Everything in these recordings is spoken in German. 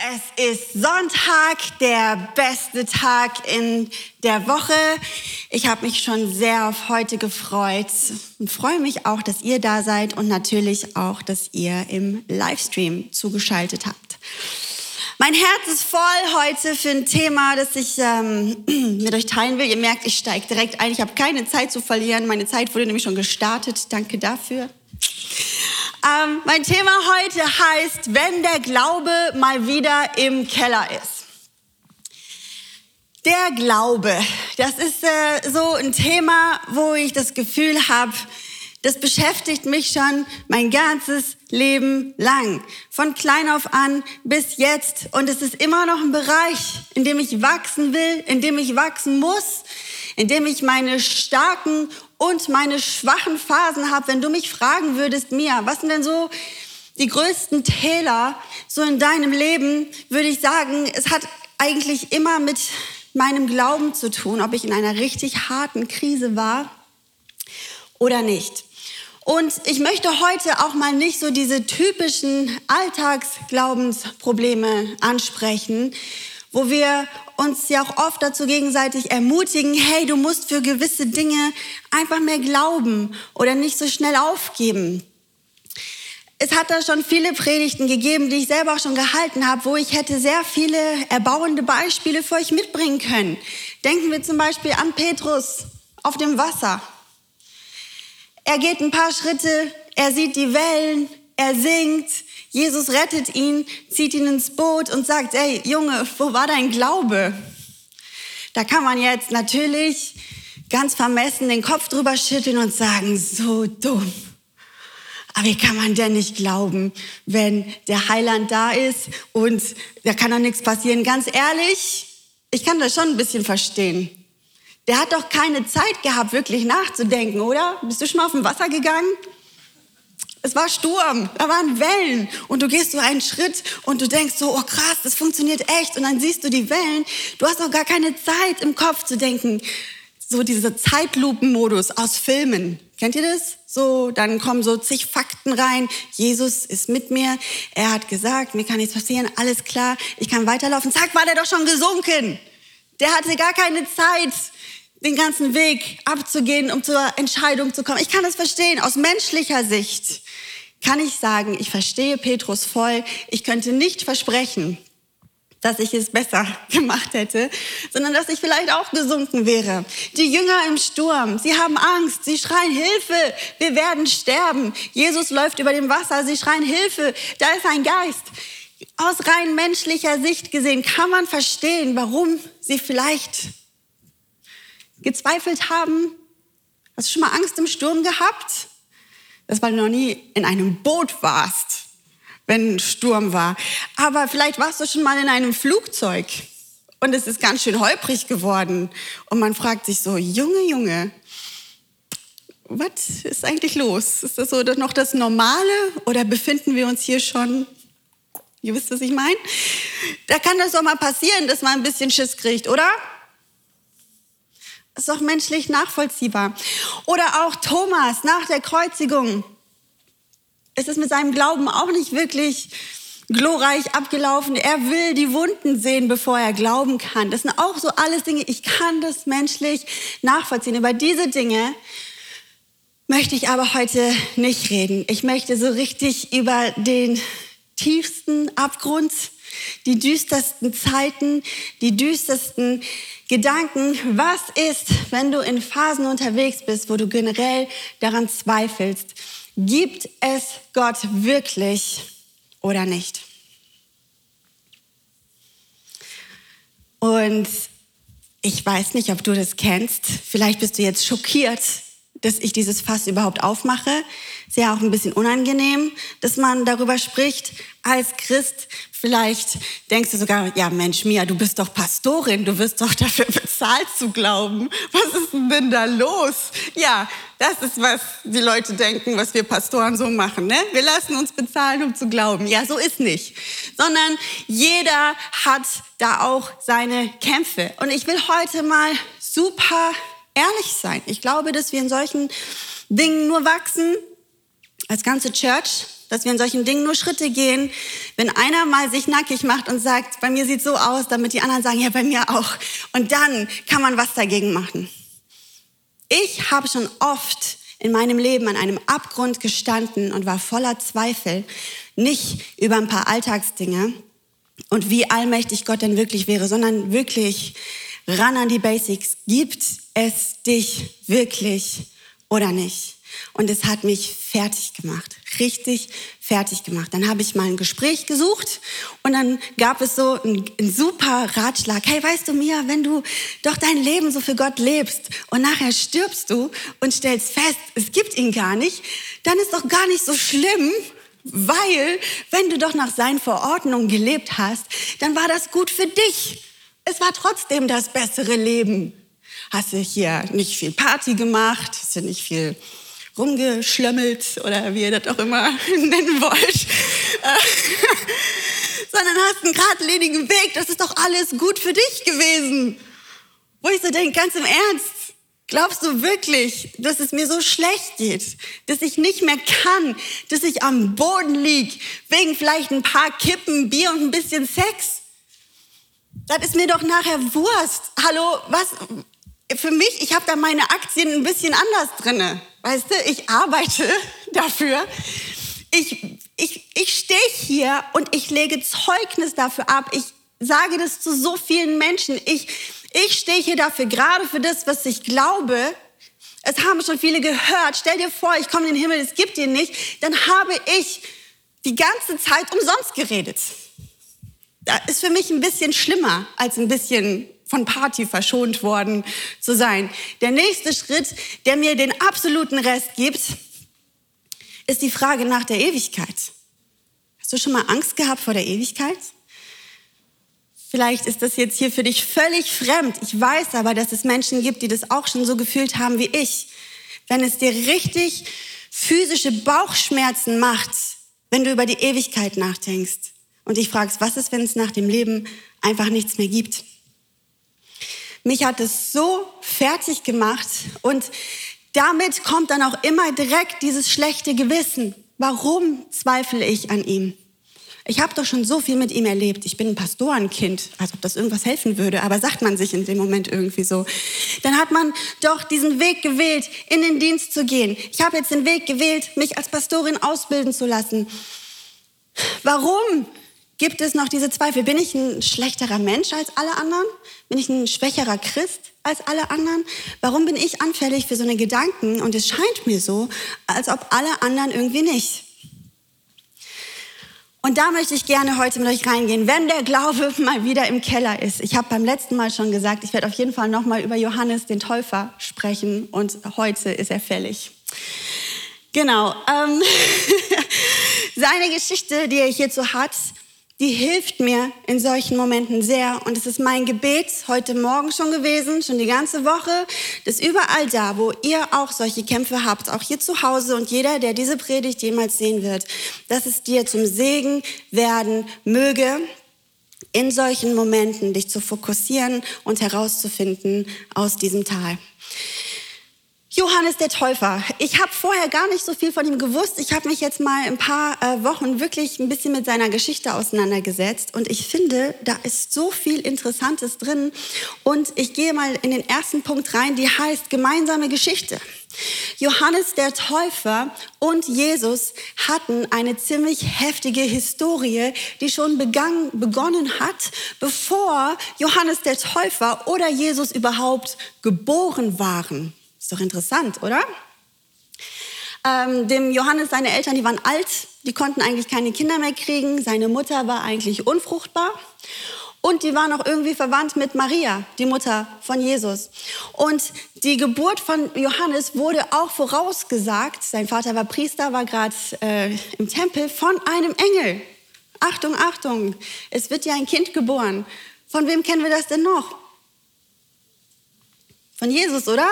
Es ist Sonntag, der beste Tag in der Woche. Ich habe mich schon sehr auf heute gefreut und freue mich auch, dass ihr da seid und natürlich auch, dass ihr im Livestream zugeschaltet habt. Mein Herz ist voll heute für ein Thema, das ich ähm, mit euch teilen will. Ihr merkt, ich steige direkt ein. Ich habe keine Zeit zu verlieren. Meine Zeit wurde nämlich schon gestartet. Danke dafür. Ähm, mein Thema heute heißt, wenn der Glaube mal wieder im Keller ist. Der Glaube, das ist äh, so ein Thema, wo ich das Gefühl habe, das beschäftigt mich schon mein ganzes Leben lang. Von klein auf an bis jetzt. Und es ist immer noch ein Bereich, in dem ich wachsen will, in dem ich wachsen muss, in dem ich meine starken und meine schwachen Phasen habe. Wenn du mich fragen würdest, Mia, was sind denn so die größten Täler so in deinem Leben, würde ich sagen, es hat eigentlich immer mit meinem Glauben zu tun, ob ich in einer richtig harten Krise war oder nicht. Und ich möchte heute auch mal nicht so diese typischen Alltagsglaubensprobleme ansprechen, wo wir uns ja auch oft dazu gegenseitig ermutigen, hey, du musst für gewisse Dinge einfach mehr glauben oder nicht so schnell aufgeben. Es hat da schon viele Predigten gegeben, die ich selber auch schon gehalten habe, wo ich hätte sehr viele erbauende Beispiele für euch mitbringen können. Denken wir zum Beispiel an Petrus auf dem Wasser. Er geht ein paar Schritte, er sieht die Wellen, er singt, Jesus rettet ihn, zieht ihn ins Boot und sagt, ey Junge, wo war dein Glaube? Da kann man jetzt natürlich ganz vermessen den Kopf drüber schütteln und sagen, so dumm. Aber wie kann man denn nicht glauben, wenn der Heiland da ist und da kann doch nichts passieren? Ganz ehrlich, ich kann das schon ein bisschen verstehen. Der hat doch keine Zeit gehabt, wirklich nachzudenken, oder? Bist du schon mal auf dem Wasser gegangen? Es war Sturm, da waren Wellen und du gehst so einen Schritt und du denkst so, oh krass, das funktioniert echt und dann siehst du die Wellen. Du hast auch gar keine Zeit im Kopf zu denken. So dieser Zeitlupenmodus aus Filmen. Kennt ihr das? So, dann kommen so zig Fakten rein. Jesus ist mit mir. Er hat gesagt, mir kann nichts passieren. Alles klar. Ich kann weiterlaufen. Zack, war der doch schon gesunken. Der hatte gar keine Zeit, den ganzen Weg abzugehen, um zur Entscheidung zu kommen. Ich kann das verstehen aus menschlicher Sicht kann ich sagen, ich verstehe Petrus voll. Ich könnte nicht versprechen, dass ich es besser gemacht hätte, sondern dass ich vielleicht auch gesunken wäre. Die Jünger im Sturm, sie haben Angst, sie schreien Hilfe, wir werden sterben. Jesus läuft über dem Wasser, sie schreien Hilfe, da ist ein Geist. Aus rein menschlicher Sicht gesehen kann man verstehen, warum sie vielleicht gezweifelt haben. Hast du schon mal Angst im Sturm gehabt? Das, weil du noch nie in einem Boot warst, wenn ein Sturm war. Aber vielleicht warst du schon mal in einem Flugzeug und es ist ganz schön holprig geworden. Und man fragt sich so, Junge, Junge, was ist eigentlich los? Ist das so noch das Normale oder befinden wir uns hier schon Ihr wisst, was ich meine? Da kann das doch mal passieren, dass man ein bisschen Schiss kriegt, oder? Ist doch menschlich nachvollziehbar. Oder auch Thomas nach der Kreuzigung. Es ist mit seinem Glauben auch nicht wirklich glorreich abgelaufen. Er will die Wunden sehen, bevor er glauben kann. Das sind auch so alles Dinge, ich kann das menschlich nachvollziehen. Über diese Dinge möchte ich aber heute nicht reden. Ich möchte so richtig über den tiefsten Abgrund, die düstersten Zeiten, die düstersten Gedanken, was ist, wenn du in Phasen unterwegs bist, wo du generell daran zweifelst, gibt es Gott wirklich oder nicht? Und ich weiß nicht, ob du das kennst. Vielleicht bist du jetzt schockiert, dass ich dieses Fass überhaupt aufmache. Ist ja auch ein bisschen unangenehm, dass man darüber spricht als Christ. Vielleicht denkst du sogar, ja Mensch, Mia, du bist doch Pastorin, du wirst doch dafür bezahlt zu glauben. Was ist denn da los? Ja, das ist, was die Leute denken, was wir Pastoren so machen. Ne? Wir lassen uns bezahlen, um zu glauben. Ja, so ist nicht. Sondern jeder hat da auch seine Kämpfe. Und ich will heute mal super ehrlich sein. Ich glaube, dass wir in solchen Dingen nur wachsen, als ganze Church, dass wir in solchen Dingen nur Schritte gehen. Wenn einer mal sich nackig macht und sagt, bei mir sieht so aus, damit die anderen sagen, ja, bei mir auch. Und dann kann man was dagegen machen. Ich habe schon oft in meinem Leben an einem Abgrund gestanden und war voller Zweifel, nicht über ein paar Alltagsdinge und wie allmächtig Gott denn wirklich wäre, sondern wirklich ran an die Basics. Gibt es dich wirklich oder nicht? Und es hat mich fertig gemacht, richtig fertig gemacht. Dann habe ich mal ein Gespräch gesucht und dann gab es so einen, einen super Ratschlag. Hey, weißt du, Mia, wenn du doch dein Leben so für Gott lebst und nachher stirbst du und stellst fest, es gibt ihn gar nicht, dann ist doch gar nicht so schlimm, weil wenn du doch nach seinen Verordnungen gelebt hast, dann war das gut für dich. Es war trotzdem das bessere Leben. Hast du hier nicht viel Party gemacht, hast du nicht viel rumgeschlömmelt oder wie ihr das auch immer nennen wollt, sondern hast einen geradlinigen Weg. Das ist doch alles gut für dich gewesen. Wo ich so denke, ganz im Ernst, glaubst du wirklich, dass es mir so schlecht geht, dass ich nicht mehr kann, dass ich am Boden lieg, wegen vielleicht ein paar Kippen, Bier und ein bisschen Sex? Das ist mir doch nachher Wurst. Hallo, was? Für mich, ich habe da meine Aktien ein bisschen anders drinne. Weißt du, ich arbeite dafür. Ich, ich, ich stehe hier und ich lege Zeugnis dafür ab. Ich sage das zu so vielen Menschen. Ich, ich stehe hier dafür, gerade für das, was ich glaube. Es haben schon viele gehört. Stell dir vor, ich komme in den Himmel, es gibt ihn nicht. Dann habe ich die ganze Zeit umsonst geredet. Das ist für mich ein bisschen schlimmer als ein bisschen von Party verschont worden zu sein. Der nächste Schritt, der mir den absoluten Rest gibt, ist die Frage nach der Ewigkeit. Hast du schon mal Angst gehabt vor der Ewigkeit? Vielleicht ist das jetzt hier für dich völlig fremd. Ich weiß aber, dass es Menschen gibt, die das auch schon so gefühlt haben wie ich. Wenn es dir richtig physische Bauchschmerzen macht, wenn du über die Ewigkeit nachdenkst und dich fragst, was ist, wenn es nach dem Leben einfach nichts mehr gibt? Mich hat es so fertig gemacht und damit kommt dann auch immer direkt dieses schlechte Gewissen. Warum zweifle ich an ihm? Ich habe doch schon so viel mit ihm erlebt. Ich bin ein Pastorenkind, als ob das irgendwas helfen würde, aber sagt man sich in dem Moment irgendwie so. Dann hat man doch diesen Weg gewählt, in den Dienst zu gehen. Ich habe jetzt den Weg gewählt, mich als Pastorin ausbilden zu lassen. Warum gibt es noch diese Zweifel. Bin ich ein schlechterer Mensch als alle anderen? Bin ich ein schwächerer Christ als alle anderen? Warum bin ich anfällig für so eine Gedanken? Und es scheint mir so, als ob alle anderen irgendwie nicht. Und da möchte ich gerne heute mit euch reingehen, wenn der Glaube mal wieder im Keller ist. Ich habe beim letzten Mal schon gesagt, ich werde auf jeden Fall nochmal über Johannes den Täufer sprechen und heute ist er fällig. Genau. Ähm, seine Geschichte, die er hierzu hat, die hilft mir in solchen Momenten sehr. Und es ist mein Gebet heute Morgen schon gewesen, schon die ganze Woche, dass überall da, wo ihr auch solche Kämpfe habt, auch hier zu Hause und jeder, der diese Predigt jemals sehen wird, dass es dir zum Segen werden möge, in solchen Momenten dich zu fokussieren und herauszufinden aus diesem Tal. Johannes der Täufer. Ich habe vorher gar nicht so viel von ihm gewusst. Ich habe mich jetzt mal ein paar äh, Wochen wirklich ein bisschen mit seiner Geschichte auseinandergesetzt und ich finde, da ist so viel Interessantes drin. Und ich gehe mal in den ersten Punkt rein, die heißt gemeinsame Geschichte. Johannes der Täufer und Jesus hatten eine ziemlich heftige Historie, die schon begann, begonnen hat, bevor Johannes der Täufer oder Jesus überhaupt geboren waren. Ist doch interessant, oder? Ähm, dem Johannes, seine Eltern, die waren alt, die konnten eigentlich keine Kinder mehr kriegen. Seine Mutter war eigentlich unfruchtbar. Und die waren auch irgendwie verwandt mit Maria, die Mutter von Jesus. Und die Geburt von Johannes wurde auch vorausgesagt. Sein Vater war Priester, war gerade äh, im Tempel von einem Engel. Achtung, Achtung, es wird ja ein Kind geboren. Von wem kennen wir das denn noch? Von Jesus, oder?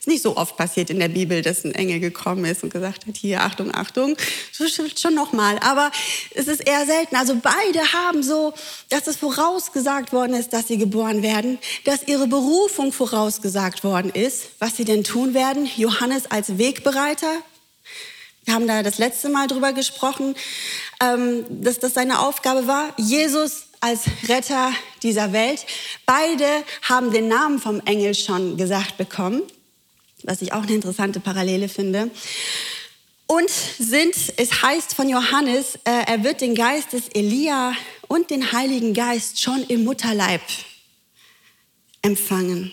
Ist nicht so oft passiert in der Bibel, dass ein Engel gekommen ist und gesagt hat, hier, Achtung, Achtung, schon nochmal. Aber es ist eher selten. Also beide haben so, dass es vorausgesagt worden ist, dass sie geboren werden, dass ihre Berufung vorausgesagt worden ist, was sie denn tun werden. Johannes als Wegbereiter, Wir haben da das letzte Mal drüber gesprochen, ähm, dass das seine Aufgabe war. Jesus als Retter dieser Welt. Beide haben den Namen vom Engel schon gesagt bekommen, was ich auch eine interessante Parallele finde. Und sind, es heißt von Johannes, äh, er wird den Geist des Elia und den Heiligen Geist schon im Mutterleib empfangen.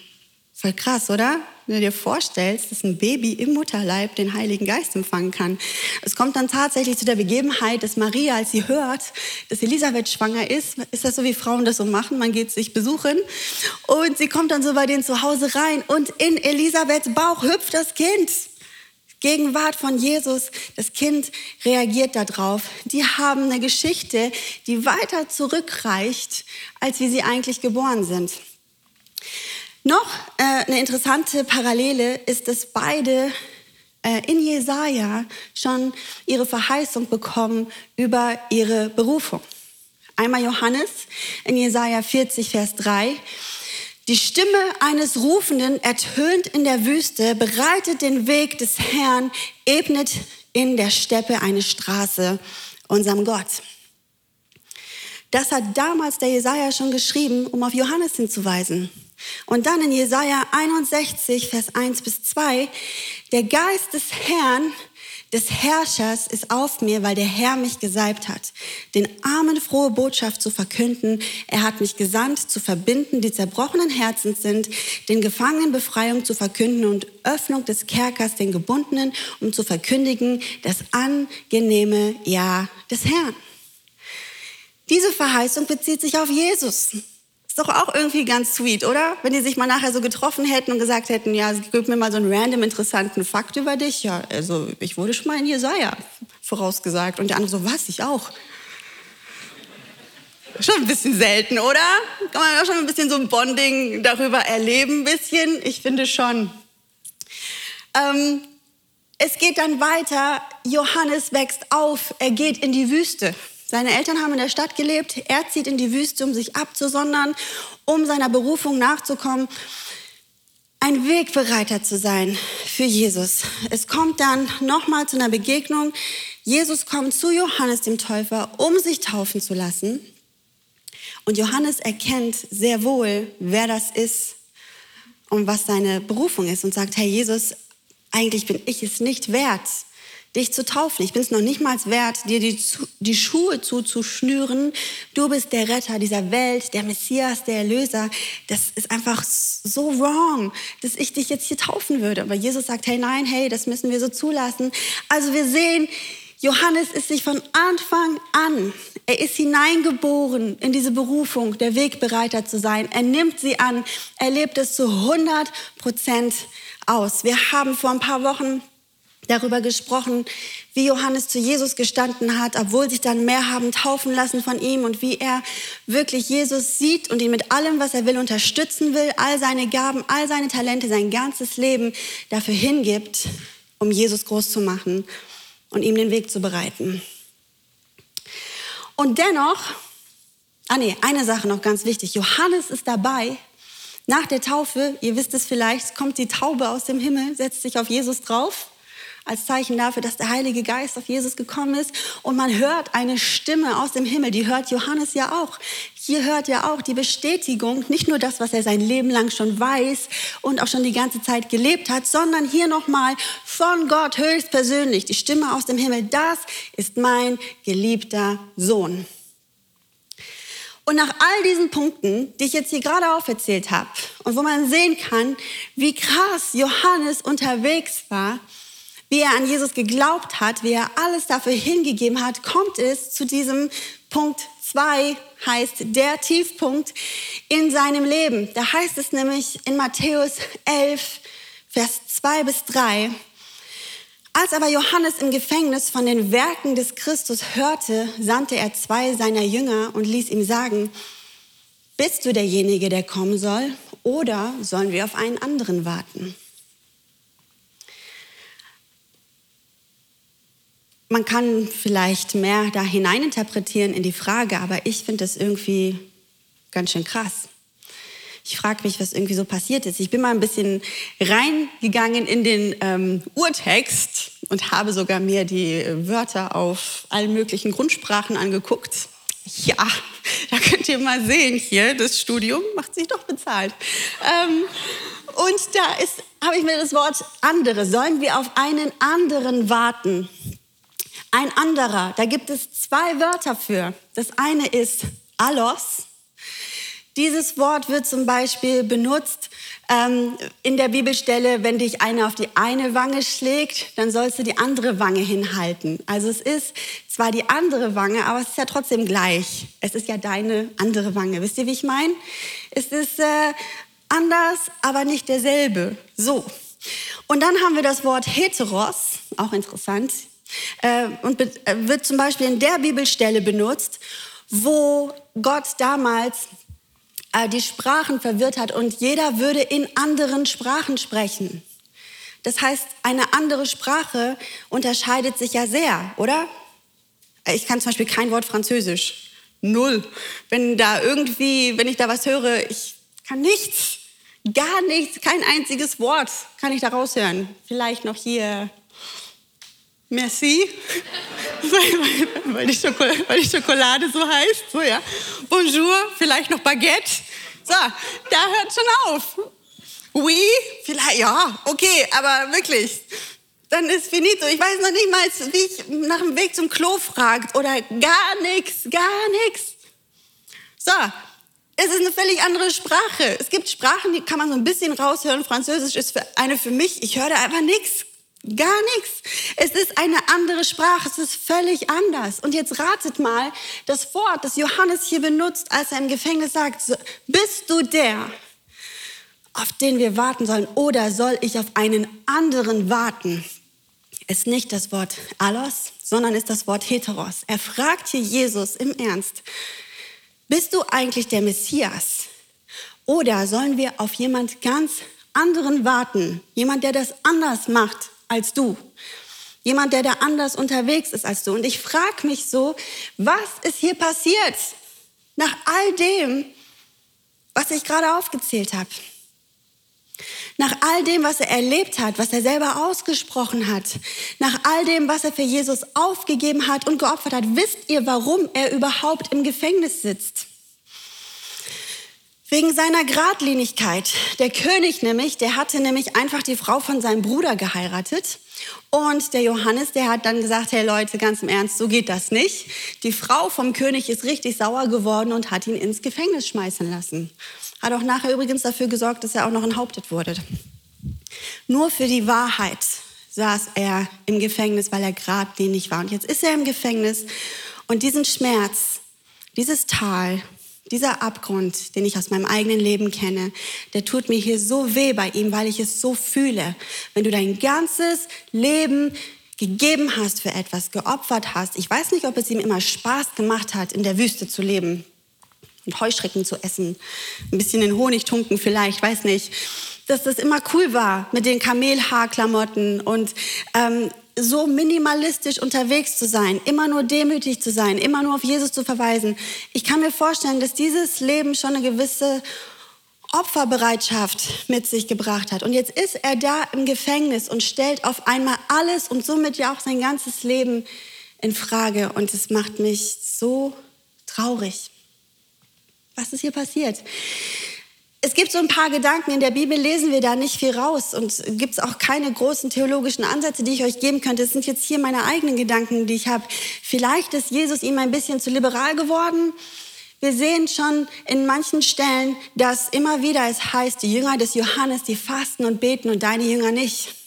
Voll krass, oder? Wenn du dir vorstellst, dass ein Baby im Mutterleib den Heiligen Geist empfangen kann. Es kommt dann tatsächlich zu der Begebenheit, dass Maria, als sie hört, dass Elisabeth schwanger ist, ist das so, wie Frauen das so machen, man geht sich besuchen und sie kommt dann so bei denen zu Hause rein und in Elisabeths Bauch hüpft das Kind. Gegenwart von Jesus, das Kind reagiert darauf. Die haben eine Geschichte, die weiter zurückreicht, als wie sie eigentlich geboren sind. Noch äh, eine interessante Parallele ist, dass beide äh, in Jesaja schon ihre Verheißung bekommen über ihre Berufung. Einmal Johannes in Jesaja 40, Vers 3. Die Stimme eines Rufenden ertönt in der Wüste, bereitet den Weg des Herrn, ebnet in der Steppe eine Straße unserem Gott. Das hat damals der Jesaja schon geschrieben, um auf Johannes hinzuweisen. Und dann in Jesaja 61, Vers 1 bis 2, der Geist des Herrn, des Herrschers ist auf mir, weil der Herr mich gesalbt hat, den Armen frohe Botschaft zu verkünden. Er hat mich gesandt, zu verbinden, die zerbrochenen Herzens sind, den Gefangenen Befreiung zu verkünden und Öffnung des Kerkers den Gebundenen, um zu verkündigen das angenehme Ja des Herrn. Diese Verheißung bezieht sich auf Jesus. Ist doch auch irgendwie ganz sweet, oder? Wenn die sich mal nachher so getroffen hätten und gesagt hätten, ja, gib mir mal so einen random interessanten Fakt über dich. Ja, also ich wurde schon mal in Jesaja vorausgesagt. Und der andere so, was? Ich auch. Schon ein bisschen selten, oder? Kann man auch schon ein bisschen so ein Bonding darüber erleben, ein bisschen? Ich finde schon. Ähm, es geht dann weiter. Johannes wächst auf. Er geht in die Wüste. Seine Eltern haben in der Stadt gelebt. Er zieht in die Wüste, um sich abzusondern, um seiner Berufung nachzukommen. Ein Wegbereiter zu sein für Jesus. Es kommt dann nochmal zu einer Begegnung. Jesus kommt zu Johannes dem Täufer, um sich taufen zu lassen. Und Johannes erkennt sehr wohl, wer das ist und was seine Berufung ist und sagt, Herr Jesus, eigentlich bin ich es nicht wert, dich zu taufen. Ich bin es noch nicht mal wert, dir die, die Schuhe zuzuschnüren. Du bist der Retter dieser Welt, der Messias, der Erlöser. Das ist einfach so wrong, dass ich dich jetzt hier taufen würde. Aber Jesus sagt, hey, nein, hey, das müssen wir so zulassen. Also wir sehen, Johannes ist sich von Anfang an, er ist hineingeboren in diese Berufung, der Wegbereiter zu sein. Er nimmt sie an, er lebt es zu 100 Prozent aus. Wir haben vor ein paar Wochen darüber gesprochen, wie Johannes zu Jesus gestanden hat, obwohl sich dann mehr haben taufen lassen von ihm und wie er wirklich Jesus sieht und ihn mit allem, was er will, unterstützen will, all seine Gaben, all seine Talente, sein ganzes Leben dafür hingibt, um Jesus groß zu machen und ihm den Weg zu bereiten. Und dennoch, ah nee, eine Sache noch ganz wichtig, Johannes ist dabei, nach der Taufe, ihr wisst es vielleicht, kommt die Taube aus dem Himmel, setzt sich auf Jesus drauf als Zeichen dafür, dass der Heilige Geist auf Jesus gekommen ist. Und man hört eine Stimme aus dem Himmel, die hört Johannes ja auch. Hier hört er auch die Bestätigung, nicht nur das, was er sein Leben lang schon weiß und auch schon die ganze Zeit gelebt hat, sondern hier nochmal von Gott höchstpersönlich, die Stimme aus dem Himmel, das ist mein geliebter Sohn. Und nach all diesen Punkten, die ich jetzt hier gerade aufgezählt habe und wo man sehen kann, wie krass Johannes unterwegs war, wie er an Jesus geglaubt hat, wie er alles dafür hingegeben hat, kommt es zu diesem Punkt 2, heißt der Tiefpunkt in seinem Leben. Da heißt es nämlich in Matthäus 11, Vers 2 bis 3, als aber Johannes im Gefängnis von den Werken des Christus hörte, sandte er zwei seiner Jünger und ließ ihm sagen, bist du derjenige, der kommen soll, oder sollen wir auf einen anderen warten? Man kann vielleicht mehr da hineininterpretieren in die Frage, aber ich finde das irgendwie ganz schön krass. Ich frage mich, was irgendwie so passiert ist. Ich bin mal ein bisschen reingegangen in den ähm, Urtext und habe sogar mir die Wörter auf allen möglichen Grundsprachen angeguckt. Ja, da könnt ihr mal sehen hier, das Studium macht sich doch bezahlt. Ähm, und da habe ich mir das Wort andere. Sollen wir auf einen anderen warten? Ein anderer, da gibt es zwei Wörter für. Das eine ist allos. Dieses Wort wird zum Beispiel benutzt ähm, in der Bibelstelle, wenn dich einer auf die eine Wange schlägt, dann sollst du die andere Wange hinhalten. Also es ist zwar die andere Wange, aber es ist ja trotzdem gleich. Es ist ja deine andere Wange. Wisst ihr, wie ich meine? Es ist äh, anders, aber nicht derselbe. So. Und dann haben wir das Wort heteros, auch interessant, äh, und äh, wird zum Beispiel in der Bibelstelle benutzt, wo Gott damals äh, die Sprachen verwirrt hat und jeder würde in anderen Sprachen sprechen. Das heißt, eine andere Sprache unterscheidet sich ja sehr, oder? Ich kann zum Beispiel kein Wort Französisch. Null. Wenn da irgendwie, wenn ich da was höre, ich kann nichts. Gar nichts, kein einziges Wort kann ich da raushören. Vielleicht noch hier Merci, weil, die weil, die Schokolade, so heißt. So, ja. Bonjour, vielleicht noch Baguette. So, da hört schon auf. Oui, vielleicht, ja, okay, aber wirklich. Dann ist finito. Ich weiß noch nicht mal, wie ich nach dem Weg zum Klo fragt oder gar nichts, gar nichts. So, es ist eine völlig andere Sprache. Es gibt Sprachen, die kann man so ein bisschen raushören. Französisch ist eine für mich. Ich höre da einfach nichts. Gar nichts. Es ist eine andere Sprache, es ist völlig anders. Und jetzt ratet mal das Wort, das Johannes hier benutzt, als er im Gefängnis sagt, bist du der, auf den wir warten sollen, oder soll ich auf einen anderen warten? Ist nicht das Wort allos, sondern ist das Wort heteros. Er fragt hier Jesus im Ernst, bist du eigentlich der Messias? Oder sollen wir auf jemand ganz anderen warten? Jemand, der das anders macht als du. Jemand, der da anders unterwegs ist als du. Und ich frage mich so, was ist hier passiert nach all dem, was ich gerade aufgezählt habe? Nach all dem, was er erlebt hat, was er selber ausgesprochen hat, nach all dem, was er für Jesus aufgegeben hat und geopfert hat, wisst ihr, warum er überhaupt im Gefängnis sitzt? Wegen seiner Gradlinigkeit. Der König nämlich, der hatte nämlich einfach die Frau von seinem Bruder geheiratet. Und der Johannes, der hat dann gesagt, hey Leute, ganz im Ernst, so geht das nicht. Die Frau vom König ist richtig sauer geworden und hat ihn ins Gefängnis schmeißen lassen. Hat auch nachher übrigens dafür gesorgt, dass er auch noch enthauptet wurde. Nur für die Wahrheit saß er im Gefängnis, weil er geradlinig war. Und jetzt ist er im Gefängnis und diesen Schmerz, dieses Tal, dieser Abgrund, den ich aus meinem eigenen Leben kenne, der tut mir hier so weh bei ihm, weil ich es so fühle. Wenn du dein ganzes Leben gegeben hast für etwas, geopfert hast, ich weiß nicht, ob es ihm immer Spaß gemacht hat, in der Wüste zu leben und Heuschrecken zu essen, ein bisschen in Honig tunken vielleicht, weiß nicht, dass das immer cool war mit den Kamelhaarklamotten und ähm, so minimalistisch unterwegs zu sein, immer nur demütig zu sein, immer nur auf Jesus zu verweisen. Ich kann mir vorstellen, dass dieses Leben schon eine gewisse Opferbereitschaft mit sich gebracht hat. Und jetzt ist er da im Gefängnis und stellt auf einmal alles und somit ja auch sein ganzes Leben in Frage. Und es macht mich so traurig. Was ist hier passiert? Es gibt so ein paar Gedanken, in der Bibel lesen wir da nicht viel raus und gibt es auch keine großen theologischen Ansätze, die ich euch geben könnte. Es sind jetzt hier meine eigenen Gedanken, die ich habe. Vielleicht ist Jesus ihm ein bisschen zu liberal geworden. Wir sehen schon in manchen Stellen, dass immer wieder es heißt, die Jünger des Johannes, die fasten und beten und deine Jünger nicht.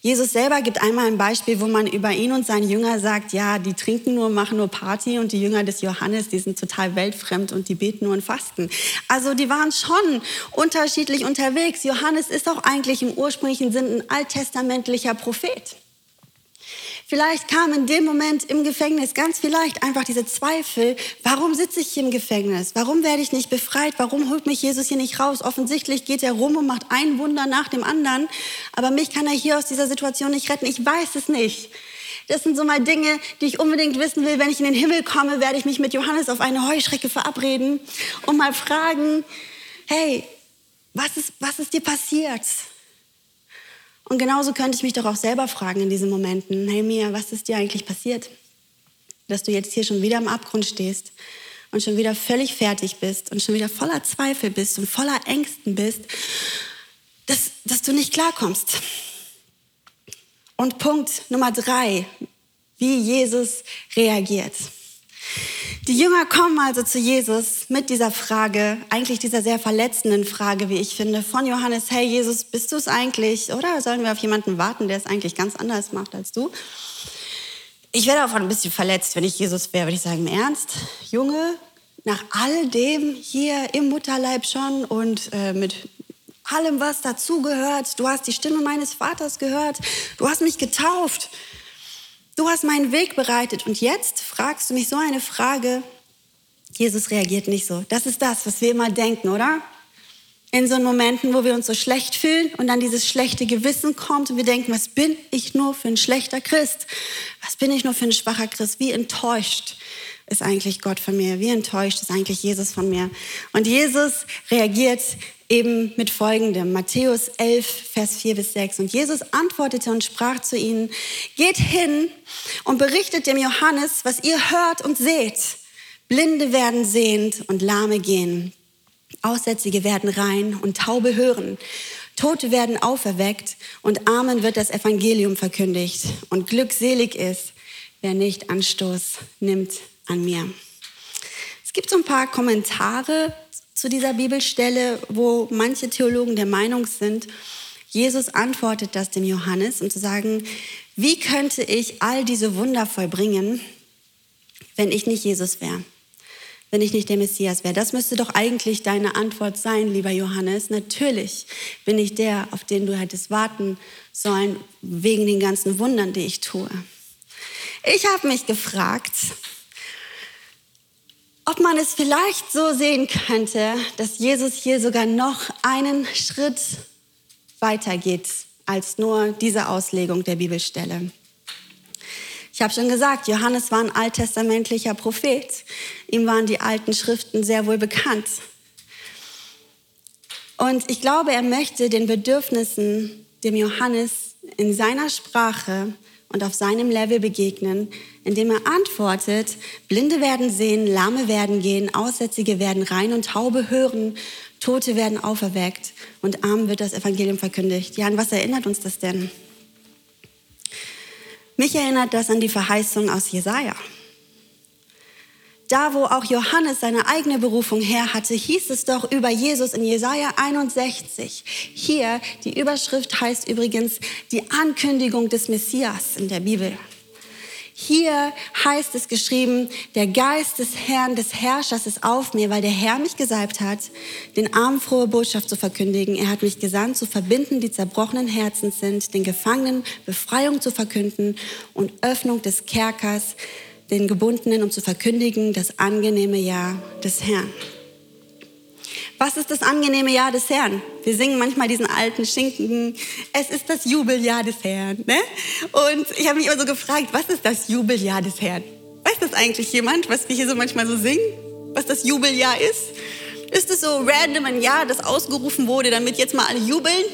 Jesus selber gibt einmal ein Beispiel, wo man über ihn und seine Jünger sagt, ja, die trinken nur, machen nur Party und die Jünger des Johannes, die sind total weltfremd und die beten nur und fasten. Also die waren schon unterschiedlich unterwegs. Johannes ist auch eigentlich im ursprünglichen Sinn ein alttestamentlicher Prophet. Vielleicht kam in dem Moment im Gefängnis ganz vielleicht einfach diese Zweifel, warum sitze ich hier im Gefängnis? Warum werde ich nicht befreit? Warum holt mich Jesus hier nicht raus? Offensichtlich geht er rum und macht ein Wunder nach dem anderen, aber mich kann er hier aus dieser Situation nicht retten. Ich weiß es nicht. Das sind so mal Dinge, die ich unbedingt wissen will. Wenn ich in den Himmel komme, werde ich mich mit Johannes auf eine Heuschrecke verabreden und mal fragen, hey, was ist, was ist dir passiert? Und genauso könnte ich mich doch auch selber fragen in diesen Momenten, hey Mia, was ist dir eigentlich passiert? Dass du jetzt hier schon wieder im Abgrund stehst und schon wieder völlig fertig bist und schon wieder voller Zweifel bist und voller Ängsten bist, dass, dass du nicht klarkommst. Und Punkt Nummer drei, wie Jesus reagiert. Die Jünger kommen also zu Jesus mit dieser Frage, eigentlich dieser sehr verletzenden Frage, wie ich finde, von Johannes, hey Jesus, bist du es eigentlich? Oder sollen wir auf jemanden warten, der es eigentlich ganz anders macht als du? Ich wäre davon ein bisschen verletzt, wenn ich Jesus wäre, würde ich sagen, im Ernst, Junge, nach all dem hier im Mutterleib schon und äh, mit allem, was dazugehört, du hast die Stimme meines Vaters gehört, du hast mich getauft, Du hast meinen Weg bereitet und jetzt fragst du mich so eine Frage. Jesus reagiert nicht so. Das ist das, was wir immer denken, oder? In so Momenten, wo wir uns so schlecht fühlen und dann dieses schlechte Gewissen kommt und wir denken, was bin ich nur für ein schlechter Christ? Was bin ich nur für ein schwacher Christ? Wie enttäuscht ist eigentlich Gott von mir? Wie enttäuscht ist eigentlich Jesus von mir? Und Jesus reagiert eben mit folgendem, Matthäus 11, Vers 4 bis 6. Und Jesus antwortete und sprach zu ihnen, geht hin und berichtet dem Johannes, was ihr hört und seht. Blinde werden sehend und Lahme gehen. Aussätzige werden rein und Taube hören. Tote werden auferweckt und Armen wird das Evangelium verkündigt. Und glückselig ist, wer nicht Anstoß nimmt an mir. Es gibt so ein paar Kommentare zu dieser Bibelstelle, wo manche Theologen der Meinung sind, Jesus antwortet das dem Johannes, um zu sagen, wie könnte ich all diese Wunder vollbringen, wenn ich nicht Jesus wäre, wenn ich nicht der Messias wäre. Das müsste doch eigentlich deine Antwort sein, lieber Johannes. Natürlich bin ich der, auf den du hättest warten sollen, wegen den ganzen Wundern, die ich tue. Ich habe mich gefragt, ob man es vielleicht so sehen könnte, dass Jesus hier sogar noch einen Schritt weiter geht als nur diese Auslegung der Bibelstelle. Ich habe schon gesagt, Johannes war ein alttestamentlicher Prophet. Ihm waren die alten Schriften sehr wohl bekannt. Und ich glaube, er möchte den Bedürfnissen dem Johannes in seiner Sprache und auf seinem Level begegnen, indem er antwortet, Blinde werden sehen, Lahme werden gehen, Aussätzige werden rein und Taube hören, Tote werden auferweckt und Armen wird das Evangelium verkündigt. Ja, an was erinnert uns das denn? Mich erinnert das an die Verheißung aus Jesaja. Da, wo auch Johannes seine eigene Berufung her hatte, hieß es doch über Jesus in Jesaja 61. Hier, die Überschrift heißt übrigens die Ankündigung des Messias in der Bibel. Hier heißt es geschrieben, der Geist des Herrn, des Herrschers ist auf mir, weil der Herr mich gesalbt hat, den Armen frohe Botschaft zu verkündigen. Er hat mich gesandt, zu verbinden, die zerbrochenen Herzens sind, den Gefangenen Befreiung zu verkünden und Öffnung des Kerkers den Gebundenen, um zu verkündigen das angenehme Jahr des Herrn. Was ist das angenehme Jahr des Herrn? Wir singen manchmal diesen alten Schinken, es ist das Jubeljahr des Herrn. Ne? Und ich habe mich immer so gefragt, was ist das Jubeljahr des Herrn? Weiß das eigentlich jemand, was wir hier so manchmal so singen? Was das Jubeljahr ist? Ist es so random ein Jahr, das ausgerufen wurde, damit jetzt mal alle jubeln?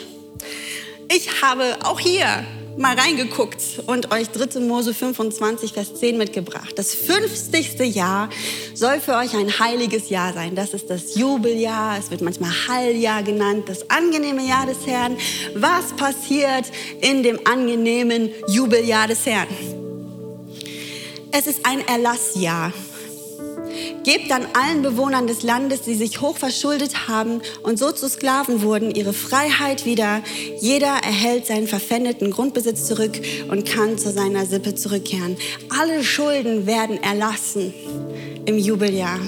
Ich habe auch hier mal reingeguckt und euch 3. Mose 25, Vers 10 mitgebracht. Das 50. Jahr soll für euch ein heiliges Jahr sein. Das ist das Jubeljahr, es wird manchmal Halljahr genannt, das angenehme Jahr des Herrn. Was passiert in dem angenehmen Jubeljahr des Herrn? Es ist ein Erlassjahr. Gebt dann allen Bewohnern des Landes, die sich hoch verschuldet haben und so zu Sklaven wurden, ihre Freiheit wieder. Jeder erhält seinen verpfändeten Grundbesitz zurück und kann zu seiner Sippe zurückkehren. Alle Schulden werden erlassen im Jubeljahr.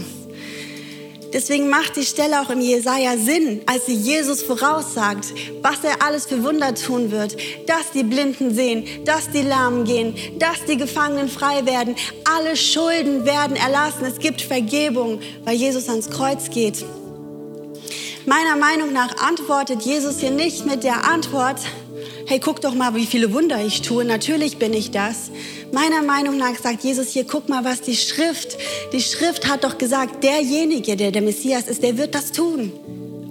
Deswegen macht die Stelle auch im Jesaja Sinn, als sie Jesus voraussagt, was er alles für Wunder tun wird, dass die Blinden sehen, dass die Lahmen gehen, dass die Gefangenen frei werden. Alle Schulden werden erlassen. Es gibt Vergebung, weil Jesus ans Kreuz geht. Meiner Meinung nach antwortet Jesus hier nicht mit der Antwort, hey, guck doch mal, wie viele Wunder ich tue. Natürlich bin ich das. Meiner Meinung nach sagt Jesus hier, guck mal, was die Schrift, die Schrift hat doch gesagt, derjenige, der der Messias ist, der wird das tun.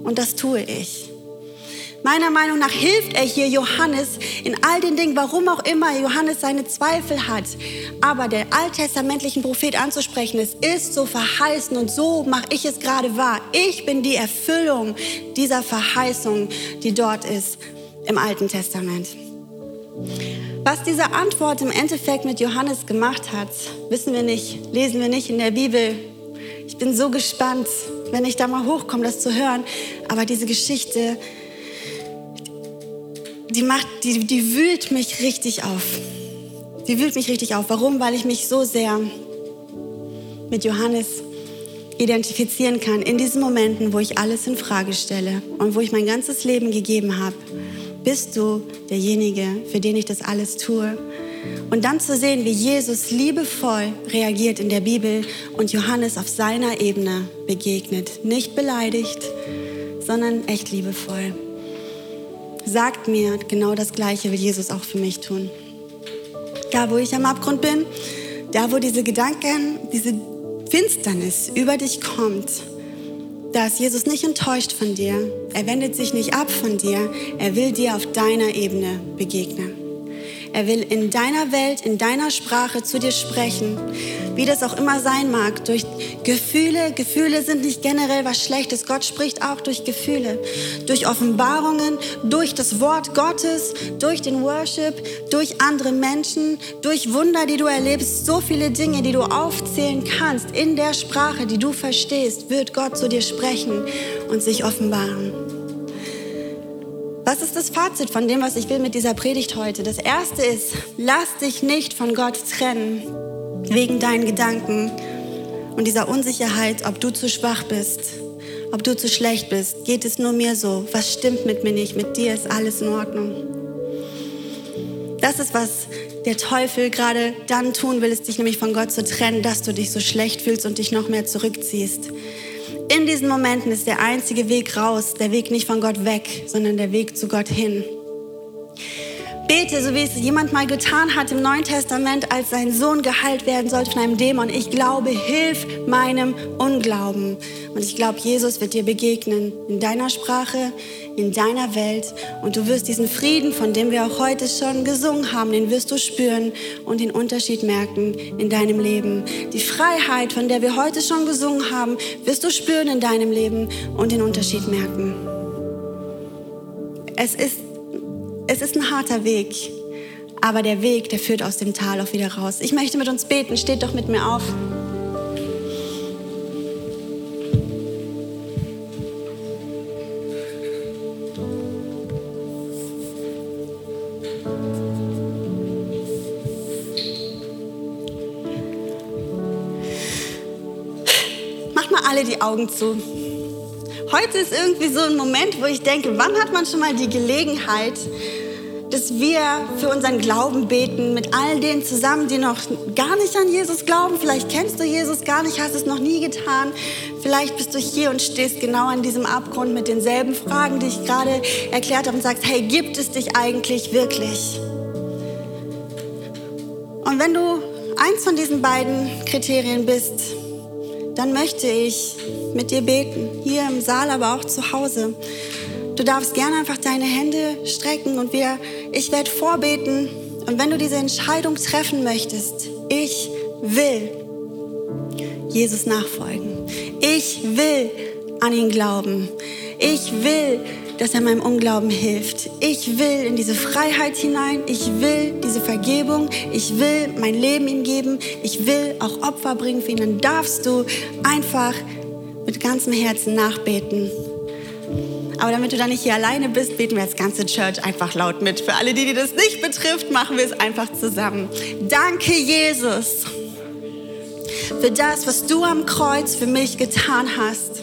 Und das tue ich. Meiner Meinung nach hilft er hier Johannes in all den Dingen, warum auch immer Johannes seine Zweifel hat. Aber der alttestamentlichen Prophet anzusprechen, es ist so verheißen und so mache ich es gerade wahr. Ich bin die Erfüllung dieser Verheißung, die dort ist im Alten Testament. Was diese Antwort im Endeffekt mit Johannes gemacht hat, wissen wir nicht, lesen wir nicht in der Bibel. Ich bin so gespannt, wenn ich da mal hochkomme, das zu hören. Aber diese Geschichte die, macht, die, die wühlt mich richtig auf. Die wühlt mich richtig auf. Warum? Weil ich mich so sehr mit Johannes identifizieren kann in diesen Momenten, wo ich alles in Frage stelle und wo ich mein ganzes Leben gegeben habe. Bist du derjenige, für den ich das alles tue? Und dann zu sehen, wie Jesus liebevoll reagiert in der Bibel und Johannes auf seiner Ebene begegnet. Nicht beleidigt, sondern echt liebevoll sagt mir genau das Gleiche, will Jesus auch für mich tun. Da, wo ich am Abgrund bin, da, wo diese Gedanken, diese Finsternis über dich kommt, da ist Jesus nicht enttäuscht von dir. Er wendet sich nicht ab von dir. Er will dir auf deiner Ebene begegnen. Er will in deiner Welt, in deiner Sprache zu dir sprechen, wie das auch immer sein mag, durch Gefühle. Gefühle sind nicht generell was Schlechtes. Gott spricht auch durch Gefühle, durch Offenbarungen, durch das Wort Gottes, durch den Worship, durch andere Menschen, durch Wunder, die du erlebst. So viele Dinge, die du aufzählen kannst in der Sprache, die du verstehst, wird Gott zu dir sprechen und sich offenbaren. Was ist das Fazit von dem, was ich will mit dieser Predigt heute? Das erste ist, lass dich nicht von Gott trennen wegen deinen Gedanken und dieser Unsicherheit, ob du zu schwach bist, ob du zu schlecht bist. Geht es nur mir so? Was stimmt mit mir nicht? Mit dir ist alles in Ordnung. Das ist, was der Teufel gerade dann tun will, ist dich nämlich von Gott zu trennen, dass du dich so schlecht fühlst und dich noch mehr zurückziehst. In diesen Momenten ist der einzige Weg raus, der Weg nicht von Gott weg, sondern der Weg zu Gott hin. Bete, so wie es jemand mal getan hat im Neuen Testament, als sein Sohn geheilt werden sollte von einem Dämon. Ich glaube, hilf meinem Unglauben. Und ich glaube, Jesus wird dir begegnen in deiner Sprache, in deiner Welt und du wirst diesen Frieden, von dem wir auch heute schon gesungen haben, den wirst du spüren und den Unterschied merken in deinem Leben. Die Freiheit, von der wir heute schon gesungen haben, wirst du spüren in deinem Leben und den Unterschied merken. Es ist, es ist ein harter Weg, aber der Weg, der führt aus dem Tal auch wieder raus. Ich möchte mit uns beten, steht doch mit mir auf. alle die Augen zu. Heute ist irgendwie so ein Moment, wo ich denke, wann hat man schon mal die Gelegenheit, dass wir für unseren Glauben beten mit all denen zusammen, die noch gar nicht an Jesus glauben. Vielleicht kennst du Jesus gar nicht, hast es noch nie getan. Vielleicht bist du hier und stehst genau an diesem Abgrund mit denselben Fragen, die ich gerade erklärt habe und sagst, hey, gibt es dich eigentlich wirklich? Und wenn du eins von diesen beiden Kriterien bist, dann möchte ich mit dir beten, hier im Saal, aber auch zu Hause. Du darfst gerne einfach deine Hände strecken und wir, ich werde vorbeten. Und wenn du diese Entscheidung treffen möchtest, ich will Jesus nachfolgen. Ich will an ihn glauben. Ich will dass er meinem Unglauben hilft. Ich will in diese Freiheit hinein. Ich will diese Vergebung. Ich will mein Leben ihm geben. Ich will auch Opfer bringen für ihn. Dann darfst du einfach mit ganzem Herzen nachbeten. Aber damit du dann nicht hier alleine bist, beten wir als ganze Church einfach laut mit. Für alle, die, die das nicht betrifft, machen wir es einfach zusammen. Danke, Jesus, für das, was du am Kreuz für mich getan hast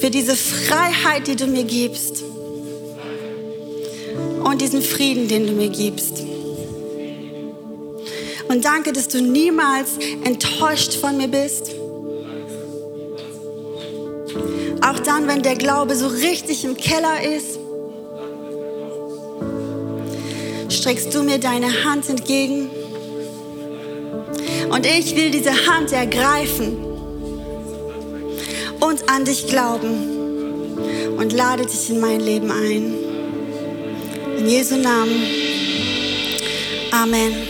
für diese Freiheit, die du mir gibst und diesen Frieden, den du mir gibst. Und danke, dass du niemals enttäuscht von mir bist. Auch dann, wenn der Glaube so richtig im Keller ist, streckst du mir deine Hand entgegen. Und ich will diese Hand ergreifen und an dich glauben. und lade dich in mein Leben ein. In Jesu Namen. Amen.